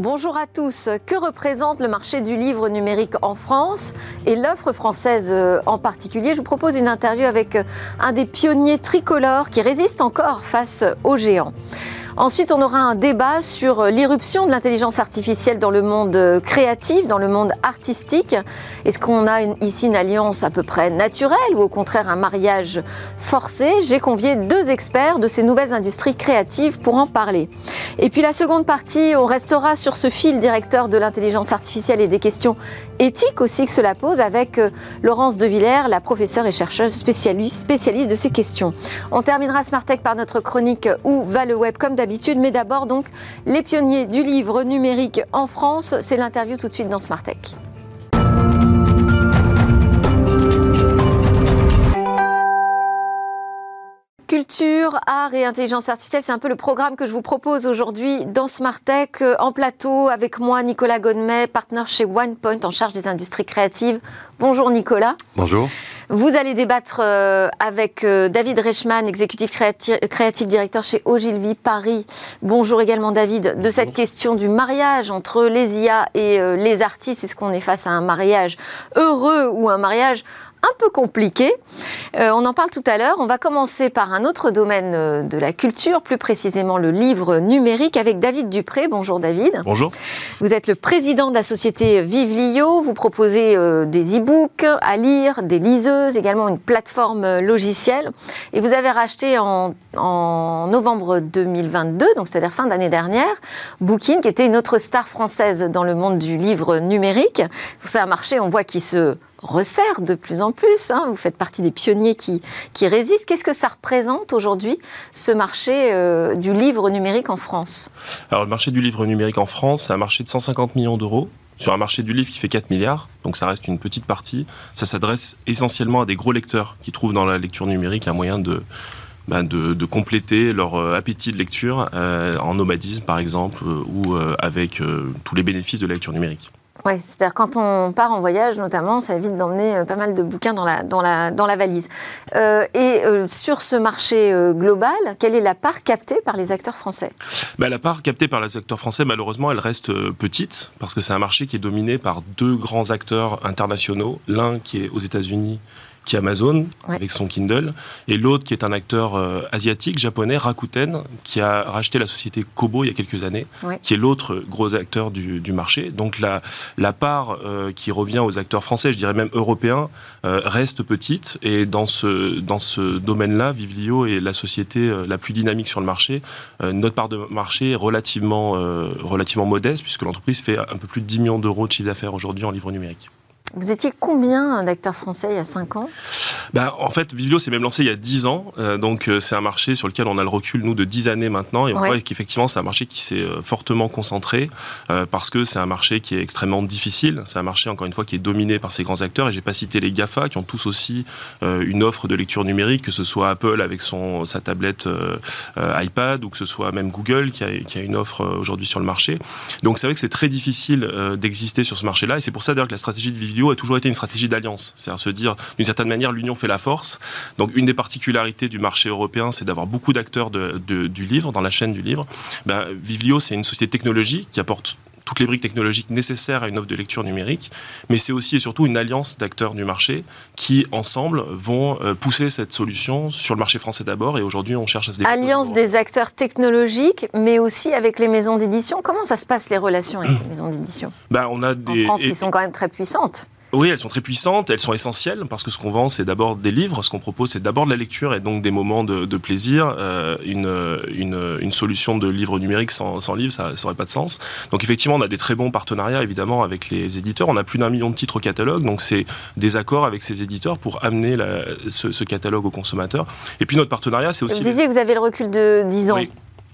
Bonjour à tous. Que représente le marché du livre numérique en France et l'offre française euh, en particulier? Je vous propose une interview avec euh, un des pionniers tricolores qui résiste encore face aux géants. Ensuite, on aura un débat sur l'irruption de l'intelligence artificielle dans le monde créatif, dans le monde artistique. Est-ce qu'on a ici une alliance à peu près naturelle ou au contraire un mariage forcé? J'ai convié deux experts de ces nouvelles industries créatives pour en parler. Et puis la seconde partie, on restera sur ce fil directeur de l'intelligence artificielle et des questions éthiques aussi que cela pose avec euh, Laurence De Villers, la professeure et chercheuse spécialiste, de ces questions. On terminera Smartech par notre chronique Où va le web? Comme mais d'abord donc les pionniers du livre numérique en France. C'est l'interview tout de suite dans Smartech. Culture, art et intelligence artificielle, c'est un peu le programme que je vous propose aujourd'hui dans Smartech euh, en plateau avec moi Nicolas Godmet, partenaire chez OnePoint en charge des industries créatives. Bonjour Nicolas. Bonjour. Vous allez débattre euh, avec euh, David Reichmann, exécutif créatif, directeur chez Ogilvy Paris. Bonjour également David, de cette question du mariage entre les IA et les artistes. Est-ce qu'on est face à un mariage heureux ou un mariage un peu compliqué. Euh, on en parle tout à l'heure. On va commencer par un autre domaine euh, de la culture, plus précisément le livre numérique, avec David Dupré. Bonjour David. Bonjour. Vous êtes le président de la société Vivlio. Vous proposez euh, des e-books à lire, des liseuses, également une plateforme logicielle. Et vous avez racheté en, en novembre 2022, donc c'est-à-dire fin d'année dernière, Booking, qui était une autre star française dans le monde du livre numérique. C'est un marché, on voit, qui se resserre de plus en plus. Hein. Vous faites partie des pionniers qui, résistent. Qu'est-ce que ça représente aujourd'hui, ce marché euh, du livre numérique en France? Alors, le marché du livre numérique en France, c'est un marché de 150 millions d'euros sur un marché du livre qui fait 4 milliards, donc ça reste une petite partie. Ça s'adresse essentiellement à des gros lecteurs qui trouvent dans la lecture numérique un moyen de, ben compléter leur euh, appétit de lecture euh, en nomadisme par exemple ou avec tous les bénéfices de la lecture numérique. Oui, c'est-à-dire quand on part en voyage, notamment, ça évite d'emmener euh, pas mal de bouquins dans la, dans la, dans la valise. Euh, et euh, sur ce marché global, quelle est la part captée par les acteurs français? Bah, La part captée par les acteurs français, malheureusement, elle reste petite, parce que c'est un marché qui est dominé par deux grands acteurs internationaux. L'un qui est aux États-Unis qui est Amazon avec son Kindle, et l'autre qui est un acteur euh, asiatique, japonais, Rakuten, qui a racheté la société Kobo il y a quelques années, qui est l'autre gros acteur du, marché. Donc la, la part euh, qui revient aux acteurs français, je dirais même européens, euh, reste petite, et dans ce, dans ce domaine-là, Vivlio est la société la plus dynamique sur le marché. notre part de marché est relativement, relativement modeste, puisque l'entreprise fait un peu plus de 10 millions d'euros de chiffre d'affaires aujourd'hui en livre numérique. Vous étiez combien d'acteurs français il y a 5 ans? Bah, En fait, Vivio s'est même lancé il y a 10 ans. Euh, donc, euh, c'est un marché sur lequel on a le recul, nous, de 10 années maintenant. Et on voit qu'effectivement, c'est un marché qui s'est euh, fortement concentré parce que c'est un marché qui est extrêmement difficile. C'est un marché, encore une fois, qui est dominé par ces grands acteurs. Et j'ai pas cité les GAFA qui ont tous aussi une offre de lecture numérique, que ce soit Apple avec son, sa tablette iPad ou que ce soit même Google qui a, qui a une offre aujourd'hui sur le marché. Donc, c'est vrai que c'est très difficile d'exister sur ce marché-là. Et c'est pour ça, d'ailleurs, que la stratégie de Vivio a toujours été une stratégie d'alliance. C'est-à-dire se dire, d'une certaine manière, l'union fait la force. Donc, une des particularités du marché européen, c'est d'avoir beaucoup d'acteurs du livre, dans la chaîne du livre. Ben, Vivlio, c'est une société technologique qui apporte toutes les briques technologiques nécessaires à une offre de lecture numérique, mais c'est aussi et surtout une alliance d'acteurs du marché qui, ensemble, vont euh, pousser cette solution sur le marché français d'abord, et aujourd'hui, on cherche à se. Alliance des acteurs technologiques, mais aussi avec les maisons d'édition. Comment ça se passe, les relations avec ces maisons d'édition? Ben, on a des... En France, qui sont quand même très puissantes. Oui, elles sont très puissantes, elles sont essentielles parce que ce qu'on vend, c'est d'abord des livres. Ce qu'on propose, c'est d'abord de la lecture et donc des moments de, plaisir. Euh, une, une, une, solution de livre numérique sans, sans livre, ça n'aurait pas de sens. Donc effectivement, on a des très bons partenariats évidemment avec les éditeurs. On a plus d'un million de titres au catalogue, donc c'est des accords avec ces éditeurs pour amener la, ce, catalogue aux consommateurs. Et puis notre partenariat, c'est aussi. Vous disiez que vous avez le recul de 10 ans. Oui.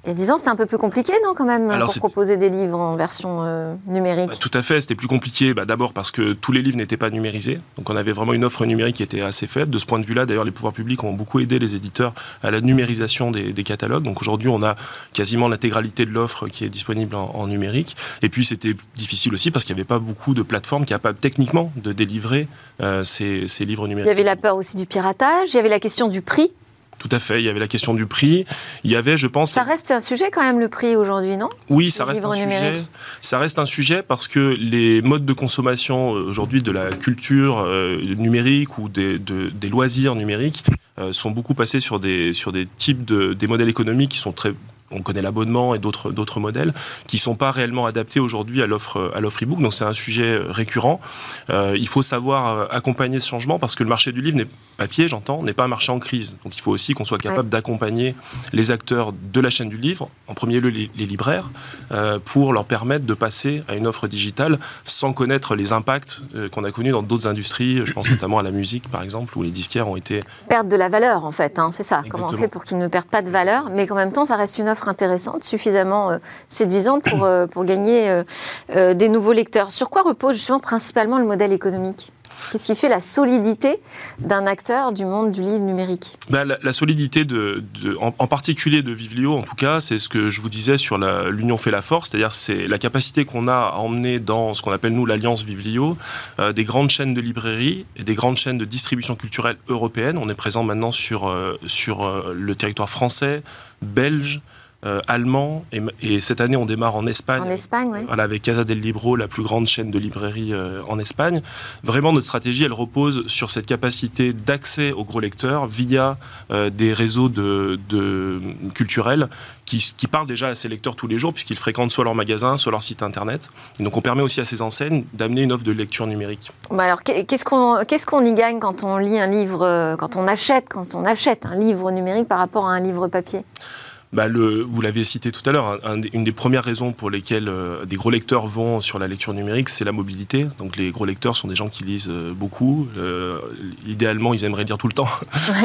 Il y a 10 ans, c'était un peu plus compliqué, non, quand même, pour proposer des livres en version euh, numérique? Bah, Tout à fait, c'était plus compliqué. Bah, D'abord parce que tous les livres n'étaient pas numérisés. Donc on avait vraiment une offre numérique qui était assez faible. De ce point de vue-là, d'ailleurs, les pouvoirs publics ont beaucoup aidé les éditeurs à la numérisation des, catalogues. Donc aujourd'hui, on a quasiment l'intégralité de l'offre qui est disponible en, numérique. Et puis c'était difficile aussi parce qu'il n'y avait pas beaucoup de plateformes capables techniquement de délivrer euh, ces, ces livres numériques. Il y avait la peur aussi du piratage, il y avait la question du prix Tout à fait. Il y avait la question du prix. Il y avait, je pense. Ça reste un sujet quand même le prix aujourd'hui, non? Oui, ça reste un sujet. Ça reste un sujet parce que les modes de consommation aujourd'hui de la culture numérique ou des, des loisirs numériques sont beaucoup passés sur des sur des types de des modèles économiques qui sont très on connaît l'abonnement et d'autres d'autres modèles qui sont pas réellement adaptés aujourd'hui à l'offre à l'offre e-book. Donc c'est un sujet récurrent. Euh, il faut savoir euh, accompagner ce changement parce que le marché du livre n'est papier, j'entends, n'est pas un marché en crise. Donc il faut aussi qu'on soit capable d'accompagner les acteurs de la chaîne du livre, en premier lieu les, libraires, euh, pour leur permettre de passer à une offre digitale sans connaître les impacts qu'on a connus dans d'autres industries. Je pense notamment à la musique par exemple où les disquaires ont été perdre de la valeur en fait. Hein, c'est ça. Comment on fait pour qu'ils ne perdent pas de valeur, mais qu'en même temps ça reste une offre intéressante, suffisamment euh, séduisante pour, euh, pour gagner euh, des nouveaux lecteurs. Sur quoi repose justement principalement le modèle économique? Qu'est-ce qui fait la solidité d'un acteur du monde du livre numérique? Bah, la, solidité, de, en, particulier de Vivlio, en tout cas, c'est ce que je vous disais sur l'union fait la force, c'est-à-dire c'est la capacité qu'on a à emmener dans ce qu'on appelle nous l'alliance Vivlio, des grandes chaînes de librairies et des grandes chaînes de distribution culturelle européenne. On est présent maintenant sur, sur le territoire français, belge, euh, allemand. Et, cette année, on démarre en Espagne. En Espagne, oui. Voilà, avec Casa del Libro, la plus grande chaîne de librairies euh, en Espagne. Vraiment, notre stratégie, elle repose sur cette capacité d'accès aux gros lecteurs via euh, des réseaux de, culturels qui, parlent déjà à ces lecteurs tous les jours, puisqu'ils fréquentent soit leur magasin, soit leur site internet. donc, on permet aussi à ces enseignes d'amener une offre de lecture numérique. Bah alors, qu'est-ce qu'on qu'est-ce qu'on y gagne quand on lit un livre, quand on achète, quand on achète un livre numérique par rapport à un livre papier? Bah le, vous l'avez cité tout à l'heure, une des premières raisons pour lesquelles euh, des gros lecteurs vont sur la lecture numérique, c'est la mobilité. Donc les gros lecteurs sont des gens qui lisent euh, beaucoup. Euh, idéalement, ils aimeraient lire tout le temps.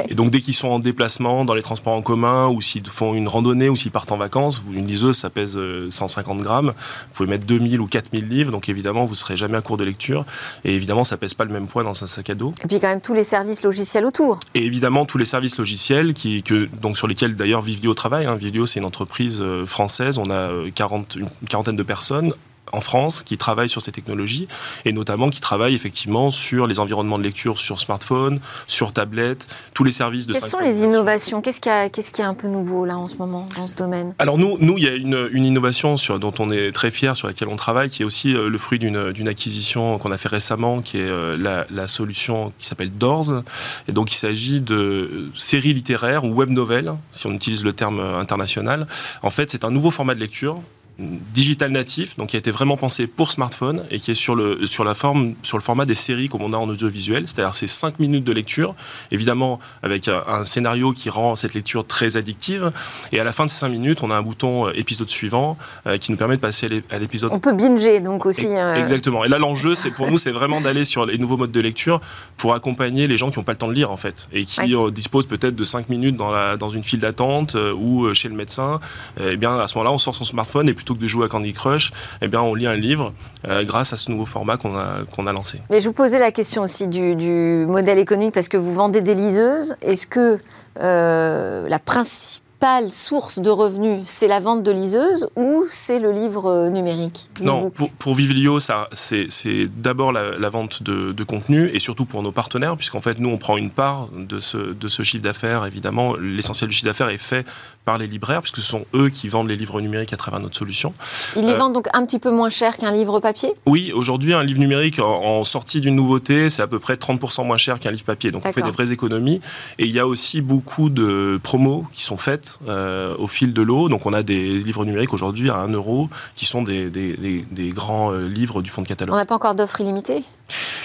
Et donc dès qu'ils sont en déplacement, dans les transports en commun, ou s'ils font une randonnée, ou s'ils partent en vacances, une liseuse, ça pèse 150 grammes. Vous pouvez mettre 2000 ou 4000 livres, donc évidemment, vous serez jamais à court de lecture. Et évidemment, ça pèse pas le même poids dans un sac à dos. Et puis quand même tous les services logiciels autour. Et évidemment, tous les services logiciels qui, que, donc, sur lesquels d'ailleurs Vivio travaille. Hein. Vivio, c'est une entreprise euh, française. On a 40, euh, une quarantaine de personnes en France qui travaillent sur ces technologies et notamment qui travaillent effectivement sur les environnements de lecture sur smartphone, sur tablette, tous les services de Quelles sont les innovations? Qu'est-ce qui, est un peu nouveau là en ce moment dans ce domaine? Alors nous, nous, il y a une, une innovation sur, dont on est très fier, sur laquelle on travaille, qui est aussi euh, le fruit d'une acquisition qu'on a fait récemment, qui est euh, la, la solution qui s'appelle Doors. Et donc il s'agit de séries littéraires ou web novels, si on utilise le terme international. En fait, c'est un nouveau format de lecture digital natif, donc qui a été vraiment pensé pour smartphone et qui est sur le, sur la forme, sur le format des séries comme on a en audiovisuel, c'est-à-dire c'est 5 minutes de lecture, évidemment avec un, scénario qui rend cette lecture très addictive. Et à la fin de ces 5 minutes, on a un bouton euh, épisode suivant euh, qui nous permet de passer à l'épisode. On peut binger donc aussi. Euh, exactement. Et là, l'enjeu, c'est pour nous, c'est vraiment d'aller sur les nouveaux modes de lecture pour accompagner les gens qui n'ont pas le temps de lire en fait et qui disposent peut-être de 5 minutes dans, la, dans une file d'attente ou chez le médecin. Et eh bien à ce moment-là, on sort son smartphone et plutôt que de jouer à Candy Crush, eh bien, on lit un livre euh, grâce à ce nouveau format qu'on a, qu'on a lancé. Mais je vous posais la question aussi du, modèle économique parce que vous vendez des liseuses. Est-ce que euh, la principale source de revenus, c'est la vente de liseuses ou c'est le livre euh, numérique Non, pour, pour Vivilio, c'est d'abord la, vente de, contenu et surtout pour nos partenaires, puisqu'en fait, nous, on prend une part de ce, de ce chiffre d'affaires. Évidemment, l'essentiel du chiffre d'affaires est fait par les libraires, puisque ce sont eux qui vendent les livres numériques à travers notre solution. Ils les euh, vendent donc un petit peu moins cher qu'un livre papier? Oui, aujourd'hui, un livre numérique en, sortie d'une nouveauté, c'est à peu près 30% moins cher qu'un livre papier. Donc on fait des vraies économies. Et il y a aussi beaucoup de promos qui sont faites euh, au fil de l'eau. Donc on a des livres numériques aujourd'hui à 1 euro, qui sont des, des, grands euh, livres du fonds de catalogue. On n'a pas encore d'offres illimitées?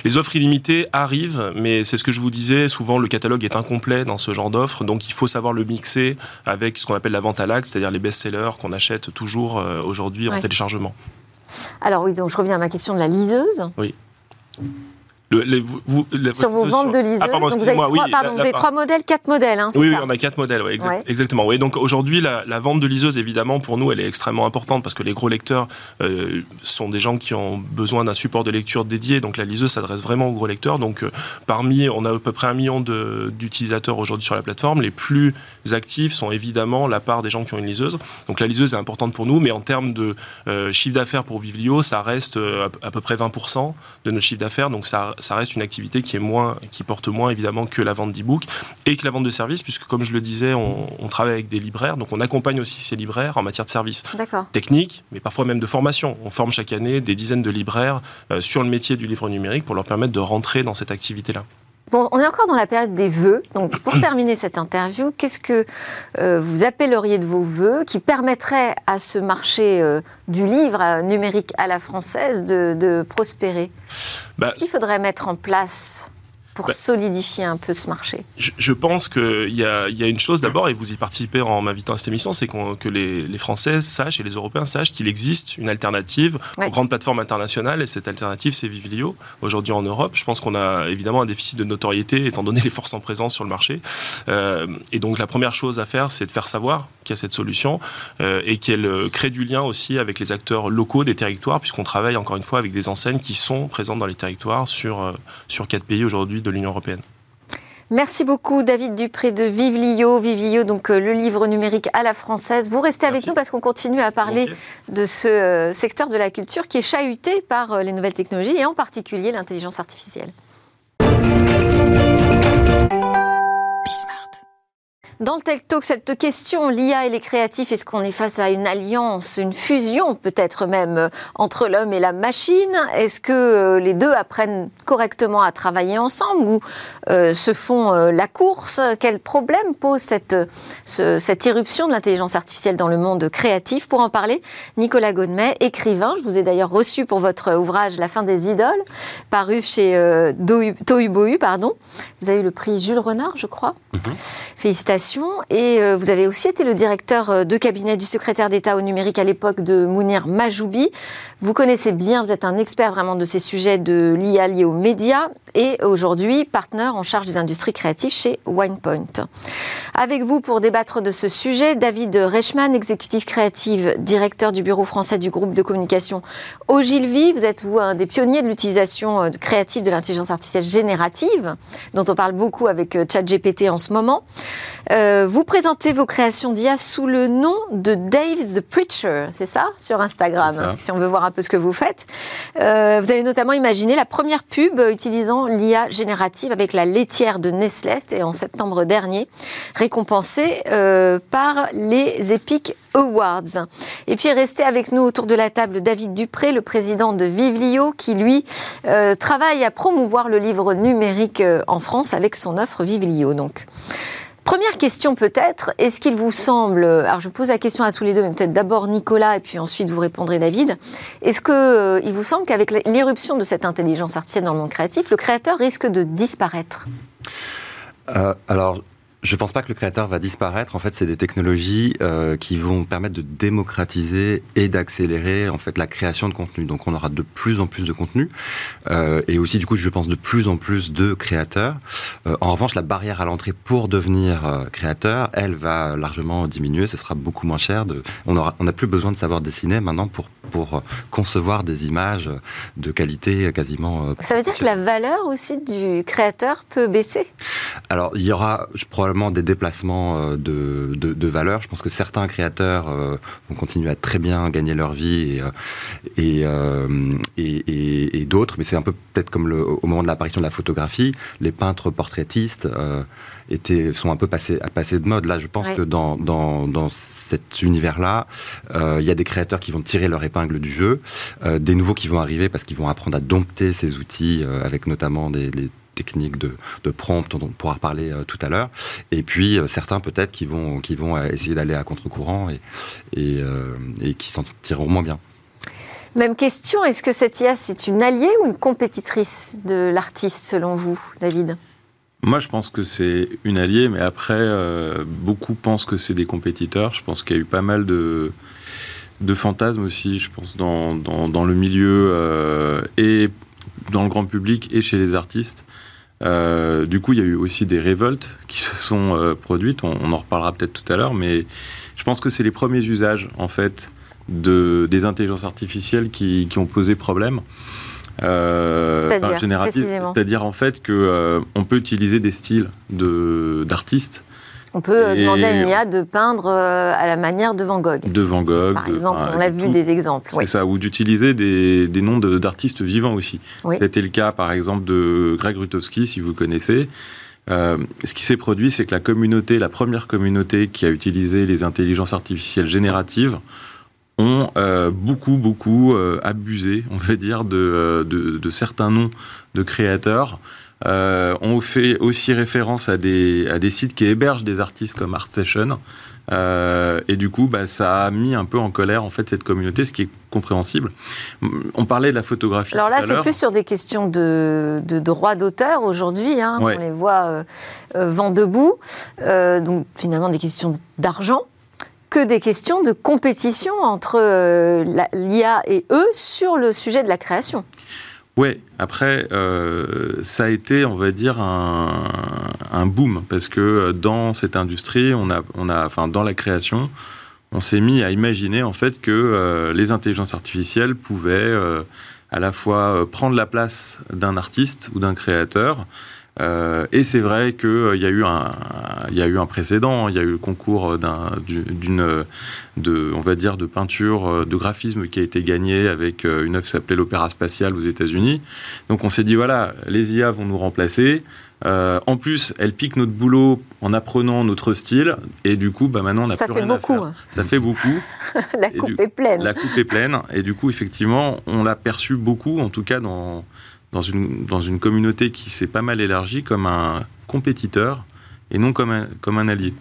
Les offres illimitées arrivent, mais c'est ce que je vous disais, souvent le catalogue est incomplet dans ce genre d'offres, donc il faut savoir le mixer avec ce qu'on appelle la vente à l'acte, c'est-à-dire les best-sellers qu'on achète toujours euh, aujourd'hui en téléchargement. Alors oui, donc je reviens à ma question de la liseuse. Oui. Le, vous, sur vos ventes de liseuses. Ah, pardon, vous avez, trois, pardon, vous avez trois modèles, quatre modèles. Hein, oui, oui, on a quatre modèles, ouais, exactement. Oui, donc aujourd'hui, la, la, vente de liseuses, évidemment, pour nous, elle est extrêmement importante parce que les gros lecteurs euh, sont des gens qui ont besoin d'un support de lecture dédié. Donc la liseuse s'adresse vraiment aux gros lecteurs. Donc euh, parmi, on a à peu près un million d'utilisateurs aujourd'hui sur la plateforme. Les plus actifs sont évidemment la part des gens qui ont une liseuse. Donc la liseuse est importante pour nous, mais en termes de euh, chiffre d'affaires pour Vivlio, ça reste à, à, peu près 20% de notre chiffre d'affaires. Donc ça ça reste une activité qui est moins, qui porte moins évidemment que la vente d'e-book et que la vente de services, puisque comme je le disais, on, on, travaille avec des libraires, donc on accompagne aussi ces libraires en matière de services techniques, mais parfois même de formation. On forme chaque année des dizaines de libraires sur le métier du livre numérique pour leur permettre de rentrer dans cette activité-là. Bon, on est encore dans la période des vœux. Donc, pour terminer cette interview, qu'est-ce que euh, vous appelleriez de vos vœux qui permettraient à ce marché euh, du livre euh, numérique à la française de, prospérer? Bah, Qu'est-ce qu'il faudrait mettre en place? Pour bah, solidifier un peu ce marché je, pense qu'il y a, y a une chose d'abord, et vous y participez en m'invitant à cette émission, c'est que les, les, Français sachent et les Européens sachent qu'il existe une alternative aux grandes plateformes internationales, et cette alternative, c'est Vivilio. Aujourd'hui en Europe, je pense qu'on a évidemment un déficit de notoriété, étant donné les forces en présence sur le marché. Euh, et donc la première chose à faire, c'est de faire savoir qu'il y a cette solution, euh, et qu'elle crée du lien aussi avec les acteurs locaux des territoires, puisqu'on travaille encore une fois avec des enseignes qui sont présentes dans les territoires sur, euh, sur quatre pays aujourd'hui de l'Union européenne. Merci beaucoup David Dupré de Vivlio. Vivlio, donc euh, le livre numérique à la française. Vous restez avec nous parce qu'on continue à parler de ce euh, secteur de la culture qui est chahuté par euh, les nouvelles technologies et en particulier l'intelligence artificielle. Dans le Tech Talk, cette question, l'IA et les créatifs, est-ce qu'on est face à une alliance, une fusion peut-être même euh, entre l'homme et la machine? Est-ce que euh, les deux apprennent correctement à travailler ensemble ou euh, se font la course? Quel problème pose cette, cette irruption de l'intelligence artificielle dans le monde créatif? Pour en parler, Nicolas Godmet, écrivain. Je vous ai d'ailleurs reçu pour votre ouvrage La fin des idoles, paru chez Tohu pardon. Vous avez eu le prix Jules Renard, je crois. Mhm. Félicitations et euh, vous avez aussi été le directeur euh, de cabinet du secrétaire d'État au numérique à l'époque de Mounir Majoubi. Vous connaissez bien, vous êtes un expert vraiment de ces sujets de l'IA liés aux médias et aujourd'hui partenaire en charge des industries créatives chez OnePoint. Avec vous pour débattre de ce sujet, David Reichmann, exécutif créatif, directeur du bureau français du groupe de communication Ogilvy. Vous êtes, vous, un des pionniers de l'utilisation euh, créative de l'intelligence artificielle générative, dont on parle beaucoup avec ChatGPT en ce moment. Euh, vous présentez vos créations d'IA sous le nom de Dave the Preacher, c'est ça, sur Instagram, si on veut voir un peu ce que vous faites. Euh, vous avez notamment imaginé la première pub utilisant l'IA générative avec la laitière de Nestlé, c'était en septembre dernier, récompensée euh, par les Epic Awards. Et puis restez avec nous autour de la table David Dupré, le président de Vivlio, qui lui travaille à promouvoir le livre numérique en France avec son offre Vivlio. Donc. Première question peut-être, est-ce qu'il vous semble, alors je pose la question à tous les deux, mais peut-être d'abord Nicolas et puis ensuite vous répondrez David, est-ce qu'il euh, vous semble qu'avec l'éruption de cette intelligence artificielle dans le monde créatif, le créateur risque de disparaître? Euh, Alors je ne pense pas que le créateur va disparaître. En fait, c'est des technologies euh, qui vont permettre de démocratiser et d'accélérer en fait la création de contenu. Donc, on aura de plus en plus de contenu euh, et aussi, du coup, je pense de plus en plus de créateurs. Euh, en revanche, la barrière à l'entrée pour devenir créateur, elle va largement diminuer. Ce sera beaucoup moins cher. De, on n'a on plus besoin de savoir dessiner maintenant pour pour concevoir des images de qualité quasiment. Ça veut dire que la valeur aussi du créateur peut baisser? Alors, il y aura probablement des déplacements euh, de, de, valeur. Je pense que certains créateurs euh, vont continuer à très bien gagner leur vie et, euh, et, et, d'autres, mais c'est un peu peut-être comme le, au moment de l'apparition de la photographie, les peintres portraitistes étaient, sont un peu passés, à passer de mode. Là, je pense que dans, dans, dans cet univers-là, il y a des créateurs qui vont tirer leur épingle du jeu, des nouveaux qui vont arriver parce qu'ils vont apprendre à dompter ces outils avec notamment des, techniques de, de prompt dont on pourra reparler euh, tout à l'heure. Et puis euh, certains peut-être qui vont, qui vont euh, essayer d'aller à contre-courant et, et, qui s'en tireront moins bien. Même question, est-ce que cette IA, c'est une alliée ou une compétitrice de l'artiste, selon vous, David? Moi, je pense que c'est une alliée, mais après, beaucoup pensent que c'est des compétiteurs. Je pense qu'il y a eu pas mal de, de fantasmes aussi, je pense, dans, dans, dans le milieu et dans le grand public et chez les artistes. Euh, du coup, il y a eu aussi des révoltes qui se sont euh, produites. On, en reparlera peut-être tout à l'heure, mais je pense que c'est les premiers usages en fait de, des intelligences artificielles qui, qui ont posé problème. Euh, c'est-à-dire, c'est-à-dire en fait que on peut utiliser des styles de d'artistes On peut demander à une IA de peindre à la manière de Van Gogh. De Van Gogh. Par exemple, on a vu des exemples. C'est ça, ou d'utiliser des, des, noms d'artistes vivants aussi. C'était le cas, par exemple, de Greg Rutowski, si vous connaissez. Euh, ce qui s'est produit, c'est que la communauté, la première communauté qui a utilisé les intelligences artificielles génératives, ont euh, beaucoup, beaucoup euh, abusé, on va dire, de, de, certains noms de créateurs. On fait aussi référence à des, à des sites qui hébergent des artistes comme Art Session, euh, et du coup, bah, ça a mis un peu en colère en fait cette communauté, ce qui est compréhensible. On parlait de la photographie. Alors là, c'est plus sur des questions de, de droit d'auteur aujourd'hui. Hein, On les voit euh, euh, vent debout. donc finalement, des questions d'argent que des questions de compétition entre l'IA et eux sur le sujet de la création. Oui, après, euh, ça a été, on va dire, un, un, boom, parce que dans cette industrie, on a, on a, enfin, dans la création, on s'est mis à imaginer en fait que euh, les intelligences artificielles pouvaient euh, à la fois prendre la place d'un artiste ou d'un créateur, euh, et c'est vrai qu'il euh, y, a eu un, y a eu un précédent, il y a eu le concours d'une, de, on va dire, de peinture, euh, de graphisme qui a été gagné avec une œuvre qui s'appelait l'Opéra Spatial aux États-Unis. Donc on s'est dit, voilà, les IA vont nous remplacer. en plus, elles piquent notre boulot en apprenant notre style, et du coup, bah, maintenant, on n'a plus rien beaucoup, à faire. Hein. Ça fait beaucoup. la coupe est pleine. La coupe est pleine, et du coup, effectivement, on l'a perçu beaucoup, en tout cas dans dans une, dans une communauté qui s'est pas mal élargie comme un compétiteur et non comme un, comme un allié.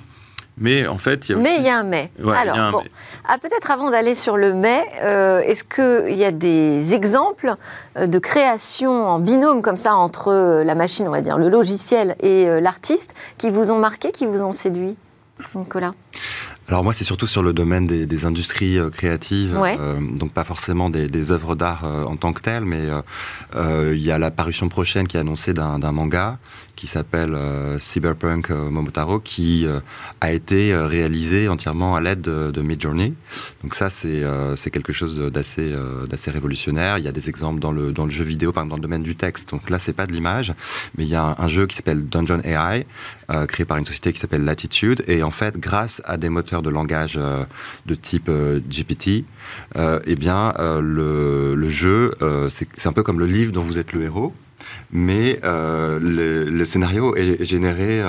Mais en fait, il y a Mais il y a un mais. Alors, bon. Ah, peut-être avant d'aller sur le mais, euh, est-ce qu'il y a des exemples euh, de création en binôme comme ça entre euh, la machine, on va dire, le logiciel et l'artiste qui vous ont marqué, qui vous ont séduit, Nicolas? Alors moi, c'est surtout sur le domaine des, industries euh, créatives, euh, donc pas forcément des, des œuvres d'art euh, en tant que telles, mais il y a la parution prochaine qui est annoncée d'un manga qui s'appelle Cyberpunk Momotaro, qui a été réalisé entièrement à l'aide de, Midjourney. Donc ça, c'est c'est quelque chose d'assez d'assez révolutionnaire. Il y a des exemples dans le dans le jeu vidéo, par exemple dans le domaine du texte. Donc là, c'est pas de l'image, mais il y a un, jeu qui s'appelle Dungeon AI, créé par une société qui s'appelle Latitude, et en fait, grâce à des moteurs de langage euh, de type euh, GPT, euh, eh bien, le, jeu, c'est un peu comme le livre dont vous êtes le héros, mais le, scénario est généré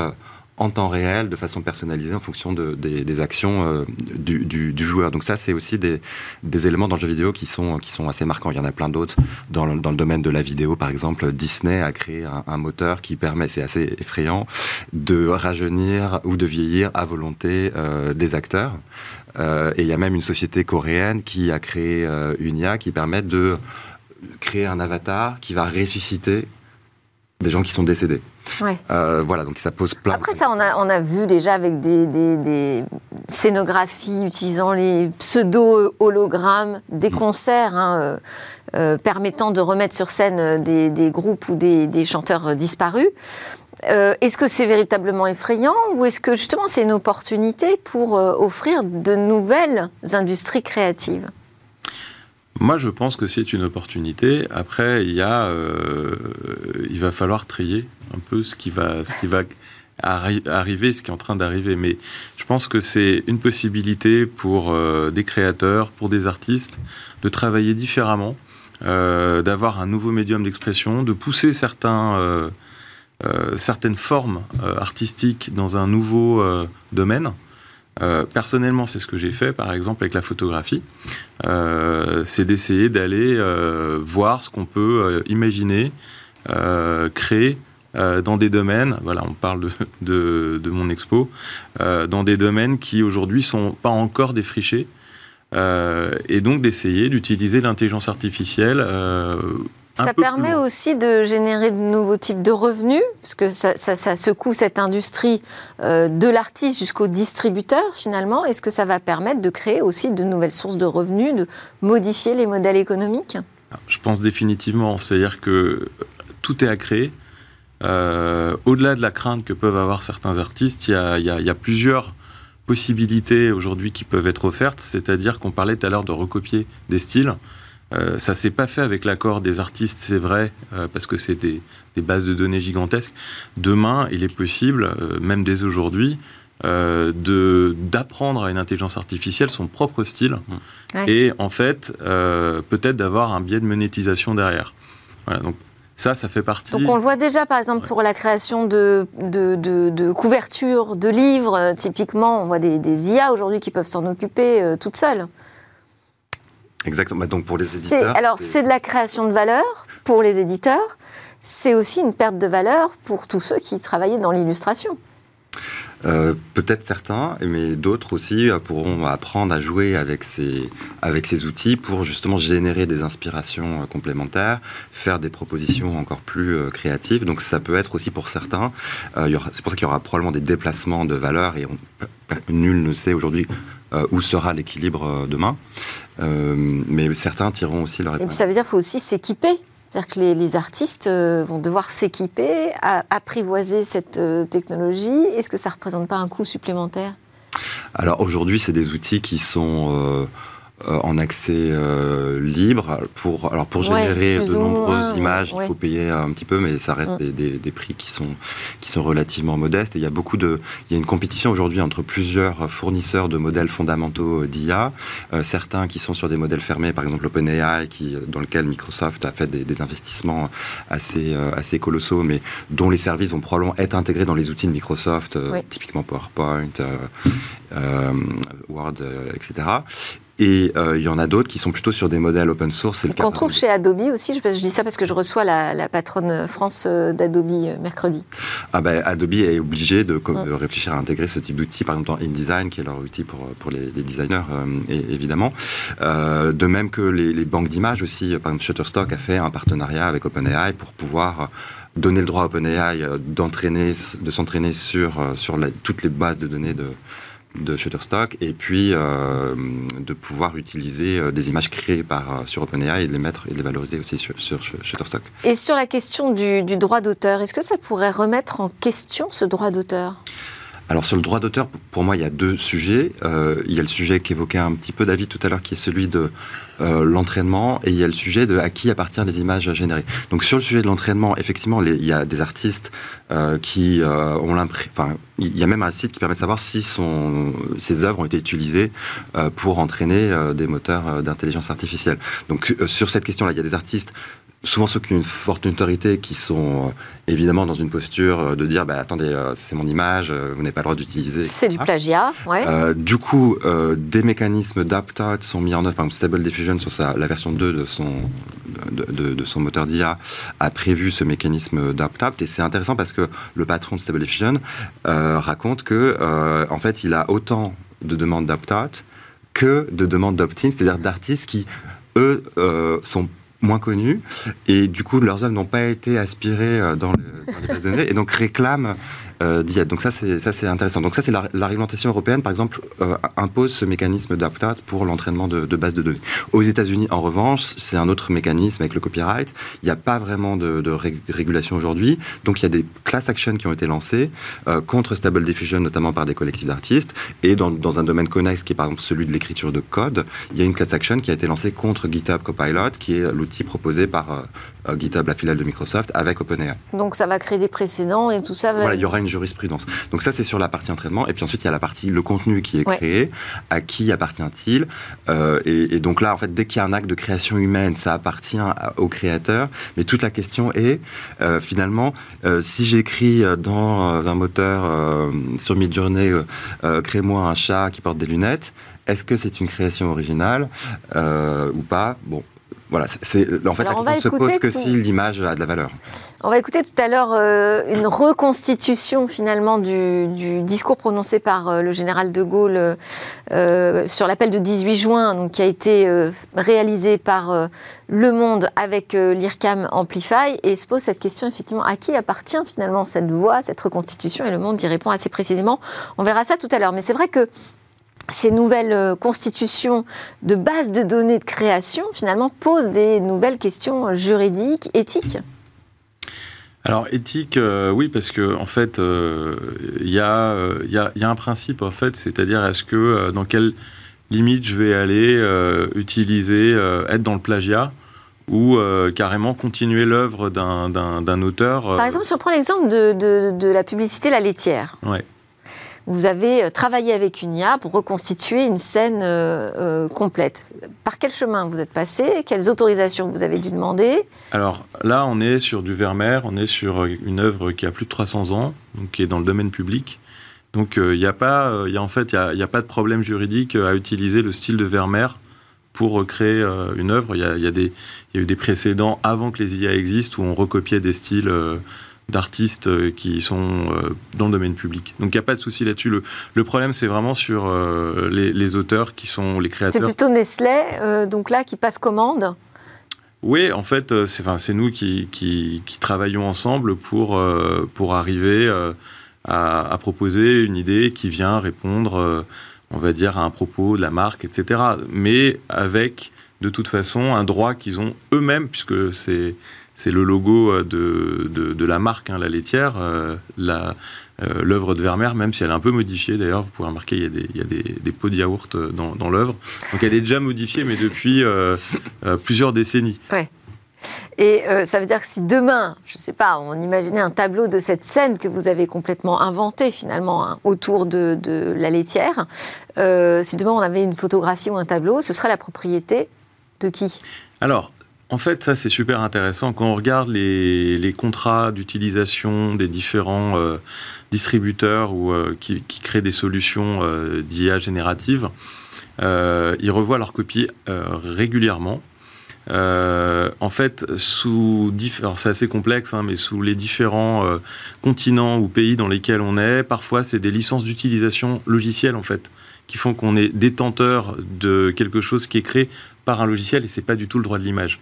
en temps réel, de façon personnalisée, en fonction des, actions du, joueur. Donc ça, c'est aussi des, éléments dans le jeu vidéo qui sont, assez marquants. Il y en a plein d'autres. Dans le, domaine de la vidéo, par exemple, Disney a créé un, moteur qui permet, c'est assez effrayant, de rajeunir ou de vieillir à volonté euh, des acteurs. Euh, et il y a même une société coréenne qui a créé euh, une IA qui permet de créer un avatar qui va ressusciter des gens qui sont décédés. Euh, voilà, donc ça pose plein. Après ça, on a, on a vu déjà avec des, des, scénographies utilisant les pseudo-hologrammes, des mm. concerts hein, euh, euh, permettant de remettre sur scène des, des groupes ou des, chanteurs disparus. est-ce que c'est véritablement effrayant ou est-ce que justement c'est une opportunité pour offrir de nouvelles industries créatives? Moi, je pense que c'est une opportunité. Après, il y a, euh, il va falloir trier un peu ce qui va, ce qui va arriver, ce qui est en train d'arriver. Mais je pense que c'est une possibilité pour euh, des créateurs, pour des artistes, de travailler différemment, euh, d'avoir un nouveau médium d'expression, de pousser certaines formes artistiques dans un nouveau domaine. Euh, personnellement, c'est ce que j'ai fait, par exemple, avec la photographie. Euh, c'est d'essayer d'aller euh, voir ce qu'on peut imaginer, créer dans des domaines, voilà, on parle de, de, mon expo, dans des domaines qui aujourd'hui sont pas encore défrichés, et donc d'essayer d'utiliser l'intelligence artificielle ça permet aussi de générer de nouveaux types de revenus, parce que ça, secoue cette industrie euh, de l'artiste jusqu'au distributeur finalement. Est-ce que ça va permettre de créer aussi de nouvelles sources de revenus, de modifier les modèles économiques? Je pense définitivement. C'est-à-dire que tout est à créer. Euh, au-delà de la crainte que peuvent avoir certains artistes, il y a, plusieurs possibilités aujourd'hui qui peuvent être offertes. C'est-à-dire qu'on parlait tout à l'heure de recopier des styles. Euh, ça s'est pas fait avec l'accord des artistes, c'est vrai, euh, parce que c'est des, bases de données gigantesques. Demain, il est possible, euh, même dès aujourd'hui, d'apprendre à une intelligence artificielle son propre style et en fait peut-être d'avoir un biais de monétisation derrière. Voilà, donc ça, ça fait partie. Donc on le voit déjà, par exemple, pour la création de, de, de, couvertures, de livres. Typiquement, on voit des, IA aujourd'hui qui peuvent s'en occuper euh, toutes seules. Exactement. Bah, donc pour les éditeurs. Alors c'est de la création de valeur pour les éditeurs. C'est aussi une perte de valeur pour tous ceux qui travaillaient dans l'illustration. Euh, peut-être certains, mais d'autres aussi euh, pourront apprendre à jouer avec ces, avec ces outils pour justement générer des inspirations euh, complémentaires, faire des propositions encore plus créatives. Donc ça peut être aussi pour certains, c'est pour ça qu'il y aura probablement des déplacements de valeur et nul ne sait aujourd'hui où sera l'équilibre demain. mais certains tireront aussi leur épingle. Et ça veut dire qu'il faut aussi s'équiper c'est-à-dire que les, artistes euh, vont devoir s'équiper, apprivoiser cette euh, technologie. Est-ce que ça ne représente pas un coût supplémentaire? Alors aujourd'hui, c'est des outils qui sont... Euh, en accès euh, libre. Pour, alors pour générer de nombreuses images, il faut payer un petit peu, mais ça reste des, des, prix qui sont, qui sont relativement modestes. Et il y a beaucoup de, il y a une compétition aujourd'hui entre plusieurs fournisseurs de modèles fondamentaux d'IA. Euh, certains qui sont sur des modèles fermés, par exemple OpenAI, qui, dans lequel Microsoft a fait des, des investissements assez, assez colossaux, mais dont les services vont probablement être intégrés dans les outils de Microsoft, typiquement PowerPoint, Word, etc. Et euh, il y en a d'autres qui sont plutôt sur des modèles open source. Qu'on trouve chez Adobe aussi. Je, dis ça parce que je reçois la, patronne France euh, d'Adobe euh, mercredi. Ah ben, Adobe est obligé de, réfléchir à intégrer ce type d'outil, par exemple dans InDesign, qui est leur outil pour, pour les, designers, évidemment. de même que les, banques d'images aussi. Par exemple, Shutterstock a fait un partenariat avec OpenAI pour pouvoir donner le droit à OpenAI d'entraîner, de s'entraîner sur, sur toutes les bases de données de, de Shutterstock et puis euh, de pouvoir utiliser euh, des images créées par, euh, sur OpenAI et de les mettre et de les valoriser aussi sur, Shutterstock. Et sur la question du, du droit d'auteur, est-ce que ça pourrait remettre en question ce droit d'auteur? Alors sur le droit d'auteur, pour moi, il y a deux sujets. Euh, il y a le sujet qu'évoquait un petit peu David tout à l'heure, qui est celui de euh, l'entraînement, et il y a le sujet de à qui appartient les images générées. Donc sur le sujet de l'entraînement, effectivement, il y a des artistes euh, qui ont l'impression... Enfin, il y a même un site qui permet de savoir si son, œuvres ont été utilisées pour entraîner des moteurs d'intelligence artificielle. Donc sur cette question-là, il y a des artistes souvent ceux qui ont une forte autorité, qui sont euh, évidemment dans une posture euh, de dire bah, attendez, euh, c'est mon image, vous n'avez pas le droit d'utiliser. C'est du plagiat, ouais. du coup, des mécanismes d'opt-out sont mis en œuvre. Par exemple, Stable Diffusion, sur sa, la version 2 de son, de, de, son moteur d'IA, a prévu ce mécanisme d'opt-out. Et c'est intéressant parce que le patron de Stable Diffusion raconte que, en fait, il a autant de demandes d'opt-out que de demandes d'opt-in, c'est-à-dire d'artistes qui, eux, sont moins connus et du coup leurs œuvres n'ont pas été aspirées euh, dans, le, dans les bases de données et donc réclament euh, Donc ça c'est ça c'est intéressant. Donc ça c'est la, réglementation européenne par exemple euh, impose ce mécanisme d'opt-out pour l'entraînement de, bases de données. Aux États-Unis en revanche c'est un autre mécanisme avec le copyright. Il n'y a pas vraiment de, de régulation aujourd'hui. Donc il y a des class actions qui ont été lancées euh, contre Stable Diffusion notamment par des collectifs d'artistes et dans, dans, un domaine connexe qui est par exemple celui de l'écriture de code, il y a une class action qui a été lancée contre GitHub Copilot qui est l'outil proposé par euh, GitHub la filiale de Microsoft avec OpenAI. Donc ça va créer des précédents et tout ça. Va... Voilà, il y aura une jurisprudence. Donc ça, c'est sur la partie entraînement. Et puis ensuite, il y a la partie, le contenu qui est créé, à qui appartient-il euh, et, donc là, en fait, dès qu'il y a un acte de création humaine, ça appartient au créateur. Mais toute la question est, euh, finalement, euh, si j'écris dans un moteur sur Midjourney, crée-moi un chat qui porte des lunettes, est-ce que c'est une création originale ou pas? Bon, voilà, c'est en fait la question se pose que si l'image a de la valeur. On va écouter tout à l'heure euh, une reconstitution finalement du, discours prononcé par euh, le général de Gaulle euh, sur l'appel de 18 juin, donc qui a été réalisé par Le Monde avec l'IRCAM Amplify, et se pose cette question effectivement à qui appartient finalement cette voix, cette reconstitution, et Le Monde y répond assez précisément. On verra ça tout à l'heure, mais c'est vrai que ces nouvelles euh, constitutions de bases de données de création, finalement, posent des nouvelles questions juridiques, éthiques alors éthique, euh, oui, parce que en fait, euh, il y, a, un principe en fait, c'est-à-dire est-ce que dans quelle limite je vais aller utiliser, être dans le plagiat ou carrément continuer l'œuvre d'un auteur. Par exemple, si on prend l'exemple de, de, la publicité La laitière. Ouais vous avez travaillé avec une IA pour reconstituer une scène complète. Par quel chemin vous êtes passé? Quelles autorisations vous avez dû demander? Alors là, on est sur du Vermeer, on est sur une œuvre qui a plus de 300 ans, donc qui est dans le domaine public. Donc il n'y a pas, y a, en fait, il n'y a, pas de problème juridique à utiliser le style de Vermeer pour créer euh, une œuvre. Il y, a, eu des précédents avant que les IA existent où on recopiait des styles euh, d'artistes euh, qui sont dans le domaine public. Donc il n'y a pas de souci là-dessus. Le, le, problème, c'est vraiment sur les, les, auteurs qui sont les créateurs. C'est plutôt Nestlé, donc là, qui passe commande? Oui, en fait, c'est enfin, nous qui, qui, qui, travaillons ensemble pour, pour arriver à, à, proposer une idée qui vient répondre on va dire, à un propos de la marque, etc. Mais avec, de toute façon, un droit qu'ils ont eux-mêmes, puisque c'est c'est le logo euh, de, de, la marque, hein, la laitière, euh, la, euh, l'œuvre de Vermeer, même si elle est un peu modifiée. D'ailleurs, vous pourrez remarquer, il y a des, il y a des, des pots de yaourt dans, dans l'œuvre. Donc elle est déjà modifiée, mais depuis plusieurs décennies. Ouais. Et euh, ça veut dire que si demain, je ne sais pas, on imaginait un tableau de cette scène que vous avez complètement inventée finalement hein, autour de, la laitière, si demain on avait une photographie ou un tableau, ce serait la propriété de qui? Alors, en fait, ça c'est super intéressant. Quand on regarde les, contrats d'utilisation des différents euh, distributeurs ou qui, qui, créent des solutions d'IA générative, ils revoient leurs copies régulièrement euh, en fait, sous c'est assez complexe, hein, mais sous les différents euh, continents ou pays dans lesquels on est, parfois c'est des licences d'utilisation logicielle en fait, qui font qu'on est détenteur de quelque chose qui est créé par un logiciel et c'est pas du tout le droit de l'image.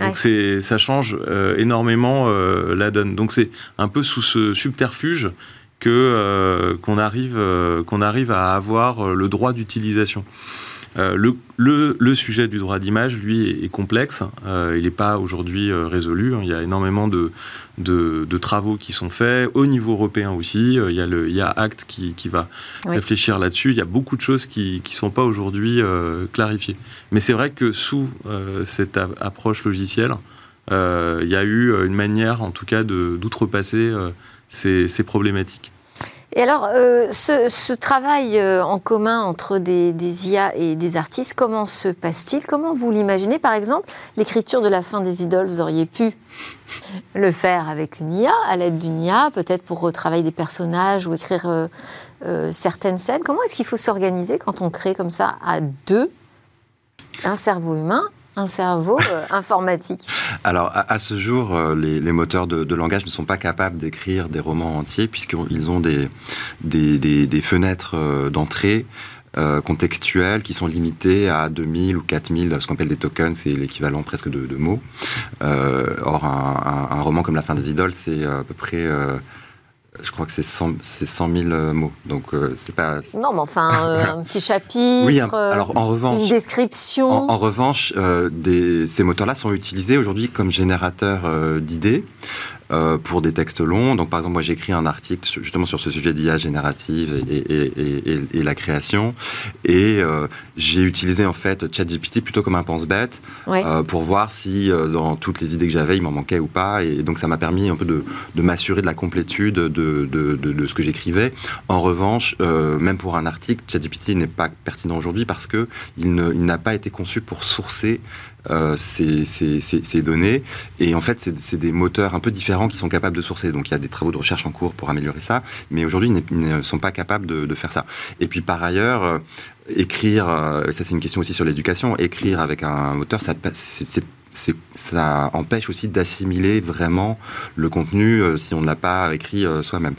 Donc c'est, ça change euh, énormément la donne. Donc c'est un peu sous ce subterfuge que qu'on arrive qu'on arrive à avoir le droit d'utilisation. Euh, le, sujet du droit d'image, lui, est, complexe. Euh, il n'est pas aujourd'hui euh, résolu. Il y a énormément de, travaux qui sont faits, au niveau européen aussi. il, y a le, il Act qui, va réfléchir là-dessus. Il y a beaucoup de choses qui ne sont pas aujourd'hui clarifiées. Mais c'est vrai que sous cette approche logicielle, il y a eu une manière, en tout cas, d'outrepasser ces problématiques. Et alors, euh, ce, travail euh, en commun entre des, IA et des artistes, comment se passe-t-il? Comment vous l'imaginez? Par exemple, l'écriture de la fin des idoles, vous auriez pu le faire avec une IA, à l'aide d'une IA, peut-être pour retravailler des personnages ou écrire euh, certaines scènes. Comment est-ce qu'il faut s'organiser quand on crée comme ça à deux un cerveau humain un cerveau euh, informatique Alors, à, ce jour, euh, les, moteurs de, langage ne sont pas capables d'écrire des romans entiers, puisqu'ils ont des, des, fenêtres euh, d'entrée contextuelles qui sont limitées à 2000 ou 4000, ce qu'on appelle des tokens, c'est l'équivalent presque de, mots. or, un, un, roman comme La fin des idoles, c'est à peu près je crois que c'est 100, 100 000 mots. Donc, euh, c'est pas. Non, mais enfin, euh, un petit chapitre. Oui, alors en revanche. Une description. En, revanche, euh, des, ces moteurs-là sont utilisés aujourd'hui comme générateurs d'idées. Euh, pour des textes longs. Donc, par exemple, moi, j'écris un article justement sur ce sujet d'IA générative et, la création. Et euh, j'ai utilisé en fait ChatGPT plutôt comme un pense-bête euh, pour voir si dans toutes les idées que j'avais, il m'en manquait ou pas. Et donc, ça m'a permis un peu de, m'assurer de la complétude de, de, ce que j'écrivais. En revanche, même pour un article, ChatGPT n'est pas pertinent aujourd'hui parce que il n'a pas été conçu pour sourcer euh, ces, données. Et en fait, c'est des moteurs un peu différents qui sont capables de sourcer. Donc il y a des travaux de recherche en cours pour améliorer ça, mais aujourd'hui, ils ne sont pas capables de, faire ça. Et puis par ailleurs, euh, écrire, euh, ça c'est une question aussi sur l'éducation, écrire avec un moteur, ça, ça empêche aussi d'assimiler vraiment le contenu si on ne l'a pas écrit soi-même.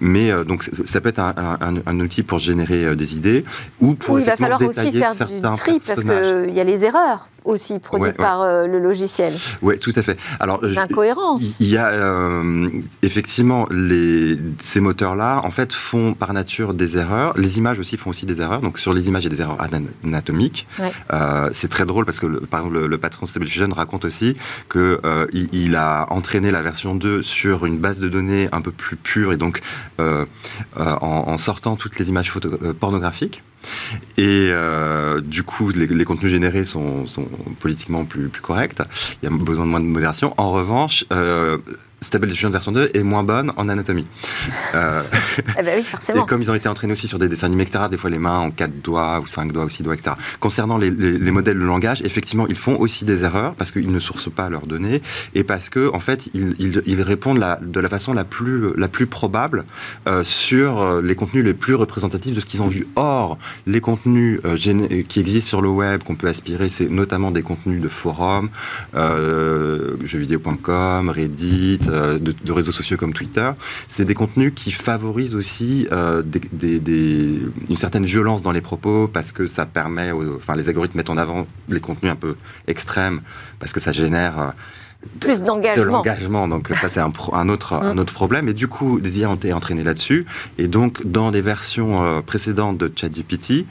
Mais donc ça peut être un, outil pour générer des idées ou pour il va falloir aussi faire du tri parce qu'il y a les erreurs aussi produit par euh, le logiciel. Oui, tout à fait. Alors, l'incohérence. Il y a euh, effectivement les, ces moteurs-là, en fait, font par nature des erreurs. Les images aussi font aussi des erreurs. Donc, sur les images, il y a des erreurs anatomiques. Euh, c'est très drôle parce que, par exemple, le, patron Stable Diffusion raconte aussi que il, il, a entraîné la version 2 sur une base de données un peu plus pure et donc en, en, sortant toutes les images photo, pornographiques. Et euh, du coup, les, contenus générés sont, politiquement plus, plus, corrects. Il y a besoin de moins de modération. En revanche, euh, Diffusion version 2 est moins bonne en anatomie. Euh, eh ben oui, forcément. Et comme ils ont été entraînés aussi sur des dessins animés, etc., des fois les mains en 4 doigts ou 5 doigts ou 6 doigts, etc. Concernant les, modèles de langage, effectivement, ils font aussi des erreurs parce qu'ils ne sourcent pas leurs données et parce que en fait, ils, répondent de la façon la plus, la plus probable euh, sur euh, les contenus les plus représentatifs de ce qu'ils ont vu. Or, les contenus qui existent sur le web, qu'on peut aspirer, c'est notamment des contenus de forums, jeuxvideo.com, Reddit, euh, de, réseaux sociaux comme Twitter, c'est des contenus qui favorisent aussi euh, une certaine violence dans les propos parce que ça permet, enfin les algorithmes mettent en avant les contenus un peu extrêmes parce que ça génère euh, plus d'engagement. De l'engagement, donc ça c'est un, un, autre, un autre problème. Et du coup, des IA ont été entraînés là-dessus. Et donc, dans les versions précédentes de ChatGPT,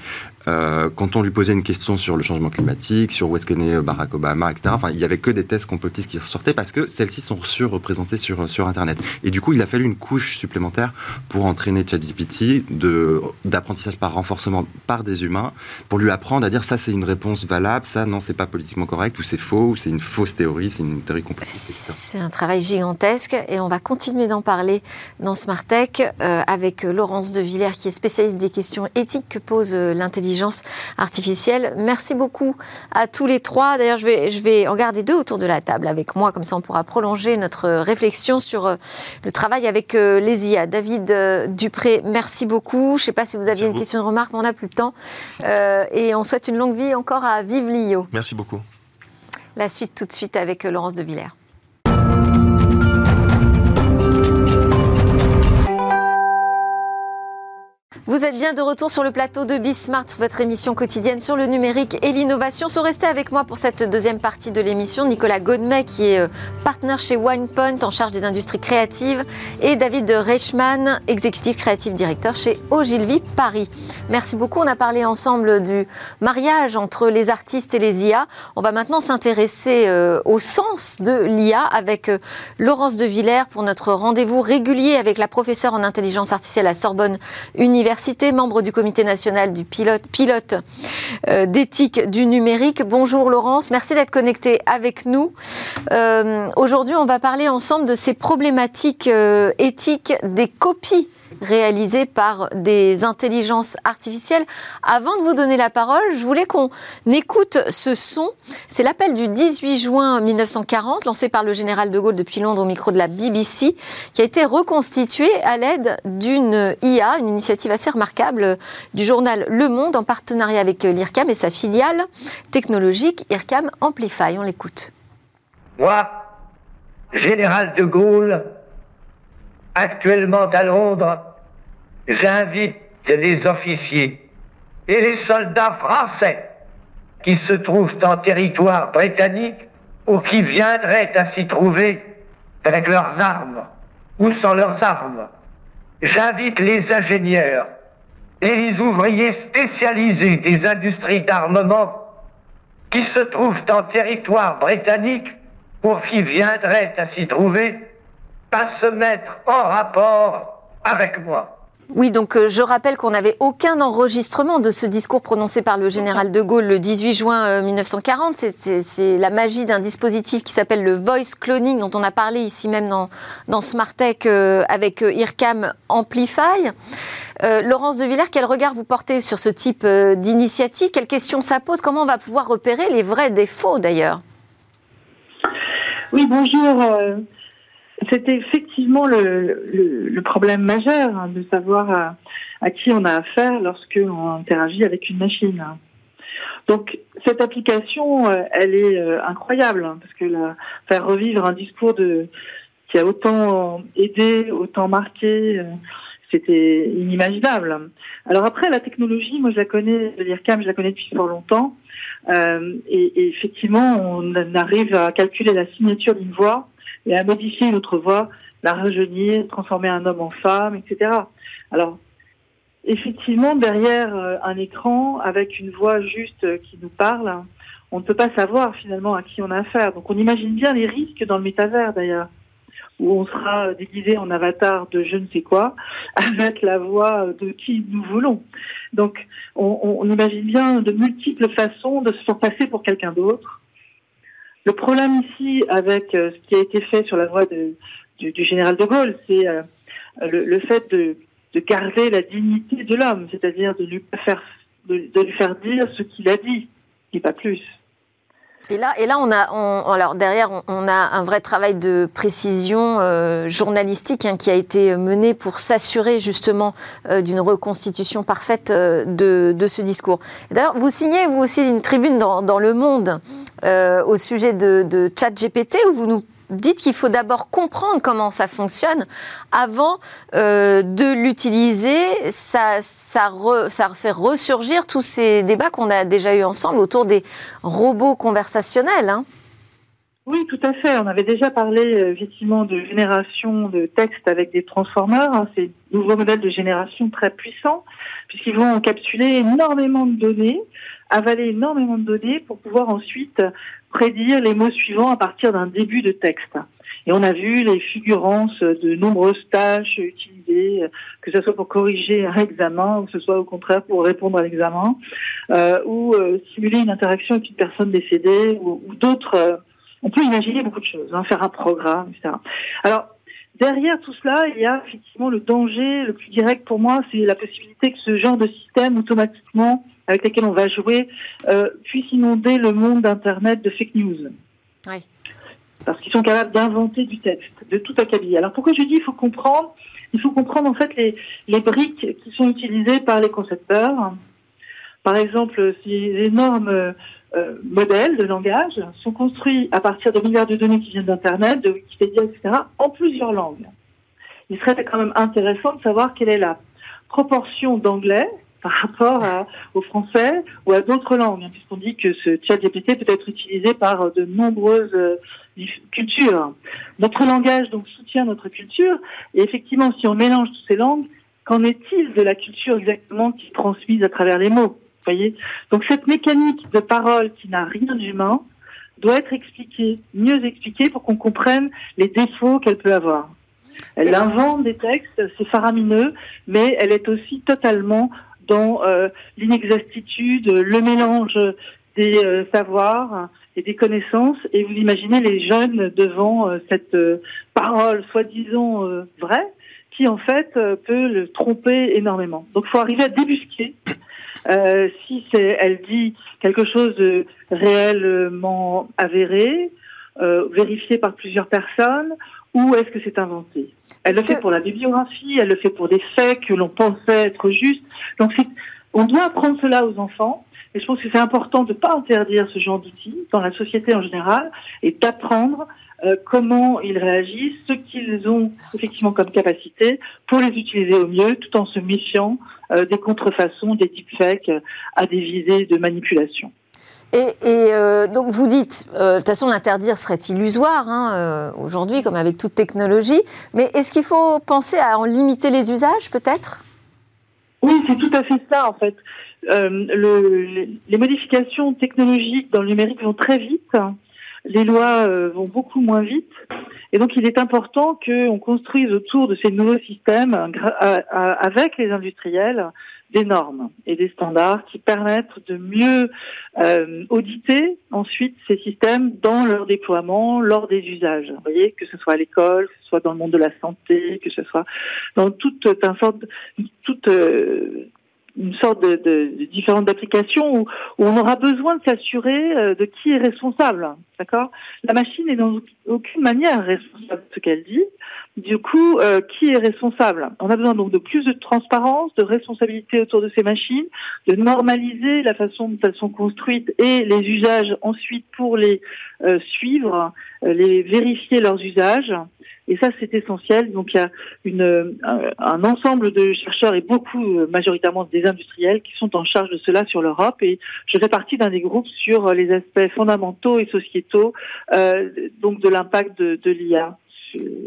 euh, quand on lui posait une question sur le changement climatique, sur où est-ce que euh, Barack Obama, etc., enfin, il n'y avait que des tests complotistes qui ressortaient parce que celles-ci sont surreprésentées sur, sur Internet. Et du coup, il a fallu une couche supplémentaire pour entraîner ChatGPT d'apprentissage par renforcement par des humains, pour lui apprendre à dire ça c'est une réponse valable, ça non c'est pas politiquement correct, ou c'est faux, ou c'est une fausse théorie, c'est une théorie complotiste. C'est un travail gigantesque et on va continuer d'en parler dans Smart Tech euh, avec Laurence de Villers qui est spécialiste des questions éthiques que pose l'intelligence artificielle. Merci beaucoup à tous les trois. D'ailleurs, je vais, je vais en garder deux autour de la table avec moi, comme ça on pourra prolonger notre réflexion sur euh, le travail avec euh, les IA. David euh, Dupré, merci beaucoup. Je ne sais pas si vous aviez une question, de remarque, mais on n'a plus le temps. et on souhaite une longue vie encore à Vive Lio. Merci beaucoup. La suite tout de suite avec Laurence de Villers. Vous êtes bien de retour sur le plateau de Bismart, votre émission quotidienne sur le numérique et l'innovation. Sont restés avec moi pour cette deuxième partie de l'émission Nicolas Godmet, qui est euh, partenaire chez OnePoint en charge des industries créatives, et David Reichmann, exécutif créatif directeur chez Ogilvy Paris. Merci beaucoup. On a parlé ensemble du mariage entre les artistes et les IA. On va maintenant s'intéresser euh, au sens de l'IA avec euh, Laurence de Villers pour notre rendez-vous régulier avec la professeure en intelligence artificielle à Sorbonne Université membre du comité national du pilote, pilote euh, d'éthique du numérique. Bonjour Laurence, merci d'être connectée avec nous. Euh, aujourd'hui, on va parler ensemble de ces problématiques euh, éthiques des copies réalisé par des intelligences artificielles. Avant de vous donner la parole, je voulais qu'on écoute ce son. C'est l'appel du 18 juin 1940, lancé par le général de Gaulle depuis Londres au micro de la BBC, qui a été reconstitué à l'aide d'une IA, une initiative assez remarquable du journal Le Monde en partenariat avec l'IRCAM et sa filiale technologique IRCAM Amplify. On l'écoute. Moi, général de Gaulle, actuellement à Londres, j'invite les officiers et les soldats français qui se trouvent en territoire britannique ou qui viendraient à s'y trouver avec leurs armes ou sans leurs armes. J'invite les ingénieurs et les ouvriers spécialisés des industries d'armement qui se trouvent en territoire britannique ou qui viendraient à s'y trouver à se mettre en rapport avec moi. Oui, donc euh, je rappelle qu'on n'avait aucun enregistrement de ce discours prononcé par le général de Gaulle le 18 juin 1940. Euh, c'est la magie d'un dispositif qui s'appelle le voice cloning, dont on a parlé ici même dans, dans Smartech euh, avec IRCAM Amplify. Laurence de Villers, quel regard vous portez sur ce type d'initiative? Quelles questions ça pose? Comment on va pouvoir repérer les vrais défauts d'ailleurs? Oui, bonjour. C'était effectivement le, problème majeur hein, de savoir à, qui on a affaire lorsque l'on interagit avec une machine. Donc cette application, euh, elle est euh, incroyable hein, parce que la, faire revivre un discours qui a autant aidé, autant marqué, euh, c'était inimaginable. Alors après, la technologie, moi je la connais, l'IRCAM, je la connais depuis fort longtemps, et, effectivement, on arrive à calculer la signature d'une voix et à modifier une autre voix, la rajeunir, transformer un homme en femme, etc. Alors, effectivement, derrière euh, un écran, avec une voix juste euh, qui nous parle, on ne peut pas savoir finalement à qui on a affaire. Donc on imagine bien les risques dans le métavers d'ailleurs, où on sera déguisé en avatar de je ne sais quoi, avec la voix de qui nous voulons. Donc on, on imagine bien de multiples façons de se faire passer pour quelqu'un d'autre le problème ici, avec euh, ce qui a été fait sur la voie du, général de Gaulle. C'est le, fait de, garder la dignité de l'homme, c'est-à-dire de, lui faire dire ce qu'il a dit, et pas plus. Et là, et là, on a, alors derrière, on, a un vrai travail de précision euh, journalistique hein, qui a été mené pour s'assurer justement euh, d'une reconstitution parfaite euh, de, ce discours. D'ailleurs, vous signez vous aussi une tribune dans, Le Monde au sujet de, de ChatGPT où vous nous dites qu'il faut d'abord comprendre comment ça fonctionne avant euh, de l'utiliser. Ça, fait ressurgir tous ces débats qu'on a déjà eu ensemble autour des robots conversationnels. Hein. Oui, tout à fait. On avait déjà parlé euh, effectivement de génération de textes avec des transformeurs. Hein. C'est un nouveau modèle de génération très puissant puisqu'ils vont encapsuler énormément de données, avaler énormément de données pour pouvoir ensuite prédire les mots suivants à partir d'un début de texte. Et on a vu les figurances de nombreuses tâches utilisées, que ce soit pour corriger un examen, ou que ce soit au contraire pour répondre à l'examen, euh, ou euh, simuler une interaction avec une personne décédée, ou, d'autres. Euh, on peut imaginer beaucoup de choses, hein, faire un programme, etc. Alors, derrière tout cela, il y a effectivement le danger le plus direct pour moi, c'est la possibilité que ce genre de système automatiquement avec lesquels on va jouer euh, puissent inonder le monde d'Internet de fake news. Oui. Parce qu'ils sont capables d'inventer du texte, de tout accabiller. Alors pourquoi je dis il faut comprendre Il faut comprendre en fait les, les briques qui sont utilisées par les concepteurs. Par exemple, ces énormes euh, modèles de langage sont construits à partir de milliards de données qui viennent d'Internet, de Wikipédia, etc., en plusieurs langues. Il serait quand même intéressant de savoir quelle est la proportion d'anglais par rapport au français ou à d'autres langues, hein, puisqu'on dit que ce chat GPT peut être utilisé par euh, de nombreuses euh, cultures. Notre langage donc soutient notre culture, et effectivement, si on mélange toutes ces langues, qu'en est-il de la culture exactement qui est transmise à travers les mots Voyez? Donc cette mécanique de parole qui n'a rien d'humain doit être expliquée, mieux expliquée pour qu'on comprenne les défauts qu'elle peut avoir. Elle invente des textes, c'est faramineux, mais elle est aussi totalement dans euh, l'inexactitude, le mélange des euh, savoirs et des connaissances. Et vous imaginez les jeunes devant euh, cette parole soi-disant vraie, qui en fait peut le tromper énormément. Donc, il faut arriver à débusquer. si elle dit quelque chose de réellement avéré, vérifié par plusieurs personnes, ou est-ce que c'est inventé? Elle le fait pour la bibliographie, elle le fait pour des faits que l'on pensait être justes. Donc on doit apprendre cela aux enfants. Et je pense que c'est important de ne pas interdire ce genre d'outils dans la société en général et d'apprendre euh, comment ils réagissent, ce qu'ils ont effectivement comme capacité pour les utiliser au mieux, tout en se méfiant euh, des contrefaçons, des deepfakes à des visées de manipulation. Et, euh, donc vous dites, de toute façon l'interdire serait illusoire hein, aujourd'hui, comme avec toute technologie, mais est-ce qu'il faut penser à en limiter les usages peut-être? Oui, c'est tout à fait ça en fait. Euh, le, les modifications technologiques dans le numérique vont très vite, les lois euh, vont beaucoup moins vite, et donc il est important qu'on construise autour de ces nouveaux systèmes, avec les industriels, des normes et des standards qui permettent de mieux euh, auditer ensuite ces systèmes dans leur déploiement, lors des usages. Vous voyez, que ce soit à l'école, que ce soit dans le monde de la santé, que ce soit dans toute, un sorte, toute euh, une sorte de, de, différentes applications où, on aura besoin de s'assurer euh, de qui est responsable. D'accord? La machine n'est dans aucune manière responsable de ce qu'elle dit. Du coup, euh, qui est responsable? On a besoin donc de plus de transparence, de responsabilité autour de ces machines, de normaliser la façon dont elles sont construites et les usages ensuite pour les euh, suivre, les vérifier leurs usages. Et ça, c'est essentiel. Donc, il y a un, ensemble de chercheurs et beaucoup, euh, majoritairement des industriels, qui sont en charge de cela sur l'Europe. Et je fais partie d'un des groupes sur les aspects fondamentaux et sociétaux, euh, donc de l'impact de, de l'IA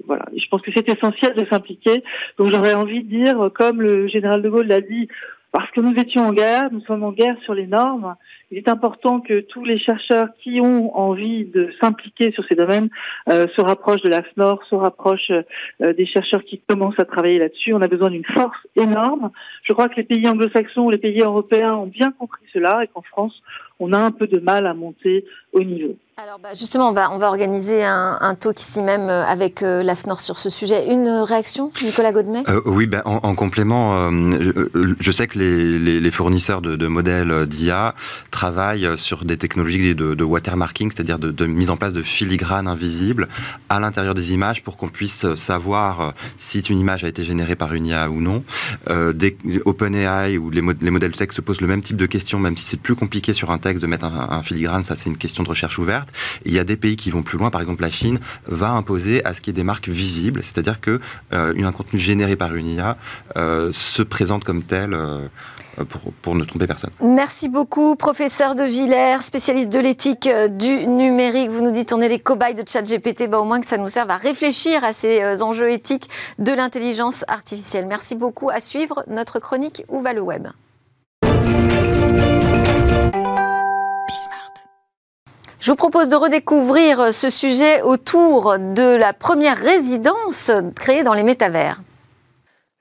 voilà. je pense que c'est essentiel de s'impliquer. Donc j'aurais envie de dire, comme le général de Gaulle l'a dit, parce que nous étions en guerre, nous sommes en guerre sur les normes. Il est important que tous les chercheurs qui ont envie de s'impliquer sur ces domaines euh, se rapprochent de l'AFNOR, se rapprochent euh, des chercheurs qui commencent à travailler là-dessus. On a besoin d'une force énorme. Je crois que les pays anglo-saxons, les pays européens ont bien compris cela et qu'en France, on a un peu de mal à monter au niveau. Alors bah, justement, on va, on va organiser un, un talk ici même euh, avec euh, l'AFNOR sur ce sujet. Une réaction, Nicolas Godmet? Euh, Oui, ben, en, complément, je, sais que les, les, fournisseurs de, de modèles d'IA travaillent sur des technologies de, watermarking, c'est-à-dire de, mise en place de filigranes invisibles à l'intérieur des images pour qu'on puisse savoir si une image a été générée par une IA ou non. des OpenAI ou les, les, modèles de texte se posent le même type de questions, même si c'est plus compliqué sur un texte de mettre un, filigrane, ça c'est une question de recherche ouverte il y a des pays qui vont plus loin. Par exemple, la Chine va imposer à ce qu'il y ait des marques visibles, c'est-à-dire que euh, un contenu généré par une IA euh, se présente comme tel. Euh, pour, ne tromper personne. Merci beaucoup, professeur de Villers, spécialiste de l'éthique du numérique. Vous nous dites on est les cobayes de ChatGPT, bah, au moins que ça nous serve à réfléchir à ces enjeux éthiques de l'intelligence artificielle. Merci beaucoup. À suivre notre chronique Où va le web? Je vous propose de redécouvrir ce sujet autour de la première résidence créée dans les métavers.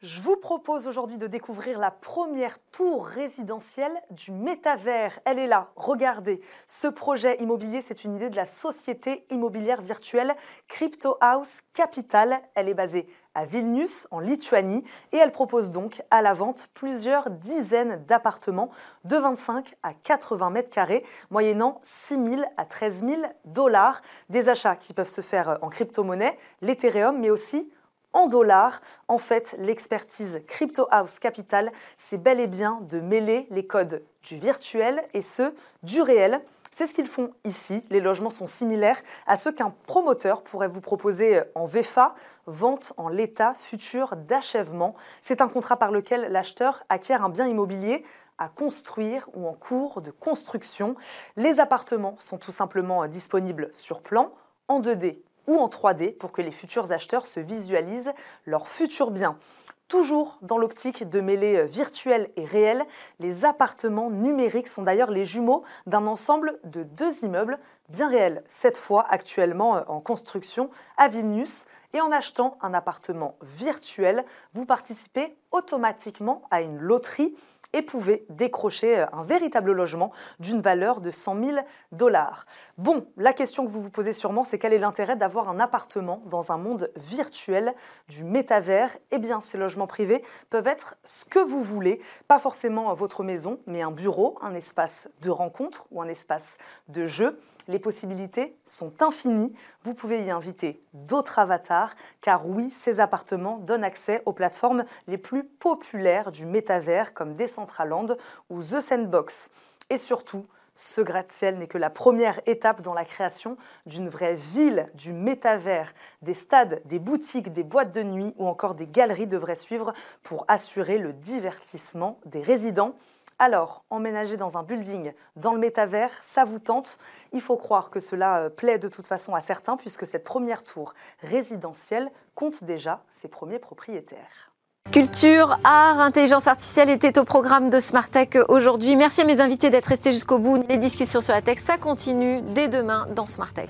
Je vous propose aujourd'hui de découvrir la première tour résidentielle du métavers. Elle est là, regardez. Ce projet immobilier, c'est une idée de la société immobilière virtuelle Crypto House Capital. Elle est basée à Vilnius, en Lituanie, et elle propose donc à la vente plusieurs dizaines d'appartements de 25 à 80 mètres carrés, moyennant 6 000 à 13 000 dollars. Des achats qui peuvent se faire en crypto-monnaie, l'Ethereum, mais aussi en dollars. En fait, l'expertise Crypto House Capital, c'est bel et bien de mêler les codes du virtuel et ceux du réel. C'est ce qu'ils font ici. Les logements sont similaires à ceux qu'un promoteur pourrait vous proposer en VFA, vente en l'état futur d'achèvement. C'est un contrat par lequel l'acheteur acquiert un bien immobilier à construire ou en cours de construction. Les appartements sont tout simplement disponibles sur plan, en 2D ou en 3D pour que les futurs acheteurs se visualisent leur futur bien. Toujours dans l'optique de mêler euh, virtuel et réel, les appartements numériques sont d'ailleurs les jumeaux d'un ensemble de deux immeubles bien réels, cette fois actuellement euh, en construction à Vilnius. Et en achetant un appartement virtuel, vous participez automatiquement à une loterie et pouvait décrocher euh, un véritable logement d'une valeur de 100 000 dollars. Bon, la question que vous vous posez sûrement, c'est quel est l'intérêt d'avoir un appartement dans un monde virtuel du métavers? Eh bien, ces logements privés peuvent être ce que vous voulez, pas forcément votre maison, mais un bureau, un espace de rencontre ou un espace de jeu. Les possibilités sont infinies. Vous pouvez y inviter d'autres avatars, car oui, ces appartements donnent accès aux plateformes les plus populaires du métavers comme Decentraland ou The Sandbox. Et surtout, ce gratte-ciel n'est que la première étape dans la création d'une vraie ville du métavers. Des stades, des boutiques, des boîtes de nuit ou encore des galeries devraient suivre pour assurer le divertissement des résidents. Alors, emménager dans un building dans le métavers, ça vous tente? Il faut croire que cela euh, plaît de toute façon à certains puisque cette première tour résidentielle compte déjà ses premiers propriétaires. Culture, art, intelligence artificielle était au programme de Smart Tech aujourd'hui. Merci à mes invités d'être restés jusqu'au bout. Les discussions sur la tech, ça continue dès demain dans Smart Tech.